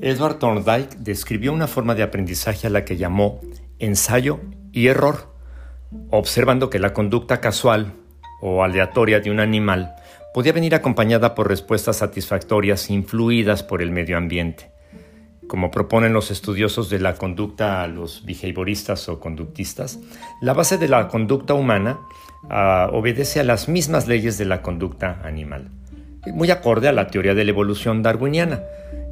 Edward Thorndike describió una forma de aprendizaje a la que llamó ensayo y error, observando que la conducta casual o aleatoria de un animal podía venir acompañada por respuestas satisfactorias influidas por el medio ambiente. Como proponen los estudiosos de la conducta, los behavioristas o conductistas, la base de la conducta humana uh, obedece a las mismas leyes de la conducta animal, muy acorde a la teoría de la evolución darwiniana,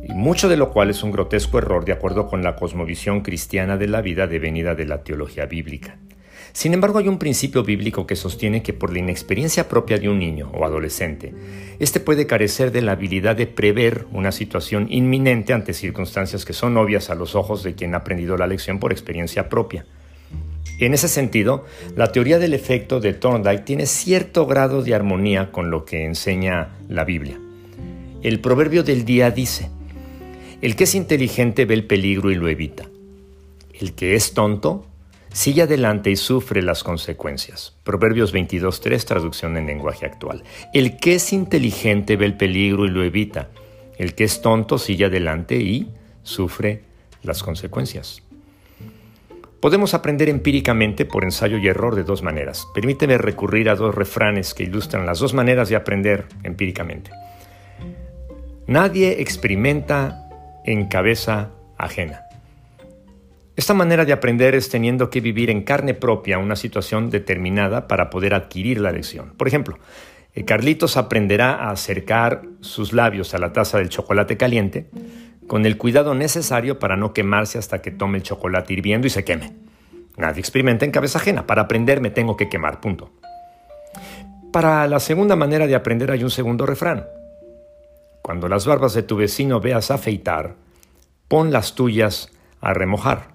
mucho de lo cual es un grotesco error de acuerdo con la cosmovisión cristiana de la vida devenida de la teología bíblica. Sin embargo, hay un principio bíblico que sostiene que por la inexperiencia propia de un niño o adolescente, éste puede carecer de la habilidad de prever una situación inminente ante circunstancias que son obvias a los ojos de quien ha aprendido la lección por experiencia propia. En ese sentido, la teoría del efecto de Thorndike tiene cierto grado de armonía con lo que enseña la Biblia. El proverbio del día dice, el que es inteligente ve el peligro y lo evita. El que es tonto sigue adelante y sufre las consecuencias. Proverbios 22.3, traducción en lenguaje actual. El que es inteligente ve el peligro y lo evita. El que es tonto sigue adelante y sufre las consecuencias. Podemos aprender empíricamente por ensayo y error de dos maneras. Permíteme recurrir a dos refranes que ilustran las dos maneras de aprender empíricamente. Nadie experimenta en cabeza ajena. Esta manera de aprender es teniendo que vivir en carne propia una situación determinada para poder adquirir la lección. Por ejemplo, eh, Carlitos aprenderá a acercar sus labios a la taza del chocolate caliente con el cuidado necesario para no quemarse hasta que tome el chocolate hirviendo y se queme. Nadie experimenta en cabeza ajena. Para aprender me tengo que quemar, punto. Para la segunda manera de aprender hay un segundo refrán. Cuando las barbas de tu vecino veas afeitar, pon las tuyas a remojar.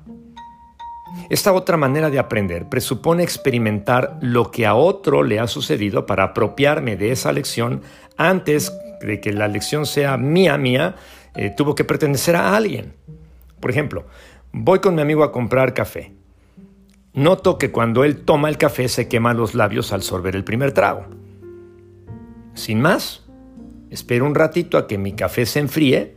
Esta otra manera de aprender presupone experimentar lo que a otro le ha sucedido para apropiarme de esa lección antes de que la lección sea mía, mía, eh, tuvo que pertenecer a alguien. Por ejemplo, voy con mi amigo a comprar café. Noto que cuando él toma el café se quema los labios al sorber el primer trago. Sin más, espero un ratito a que mi café se enfríe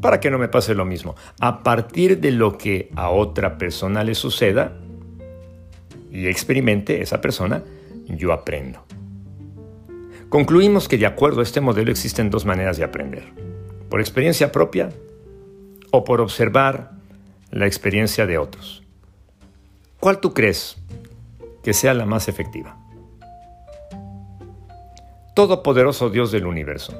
para que no me pase lo mismo. A partir de lo que a otra persona le suceda y experimente esa persona, yo aprendo. Concluimos que de acuerdo a este modelo existen dos maneras de aprender. Por experiencia propia o por observar la experiencia de otros. ¿Cuál tú crees que sea la más efectiva? Todopoderoso Dios del universo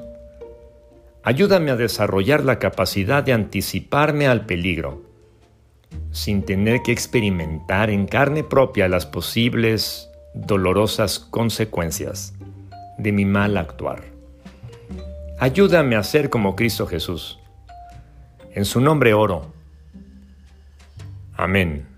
Ayúdame a desarrollar la capacidad de anticiparme al peligro, sin tener que experimentar en carne propia las posibles dolorosas consecuencias de mi mal actuar. Ayúdame a ser como Cristo Jesús. En su nombre oro. Amén.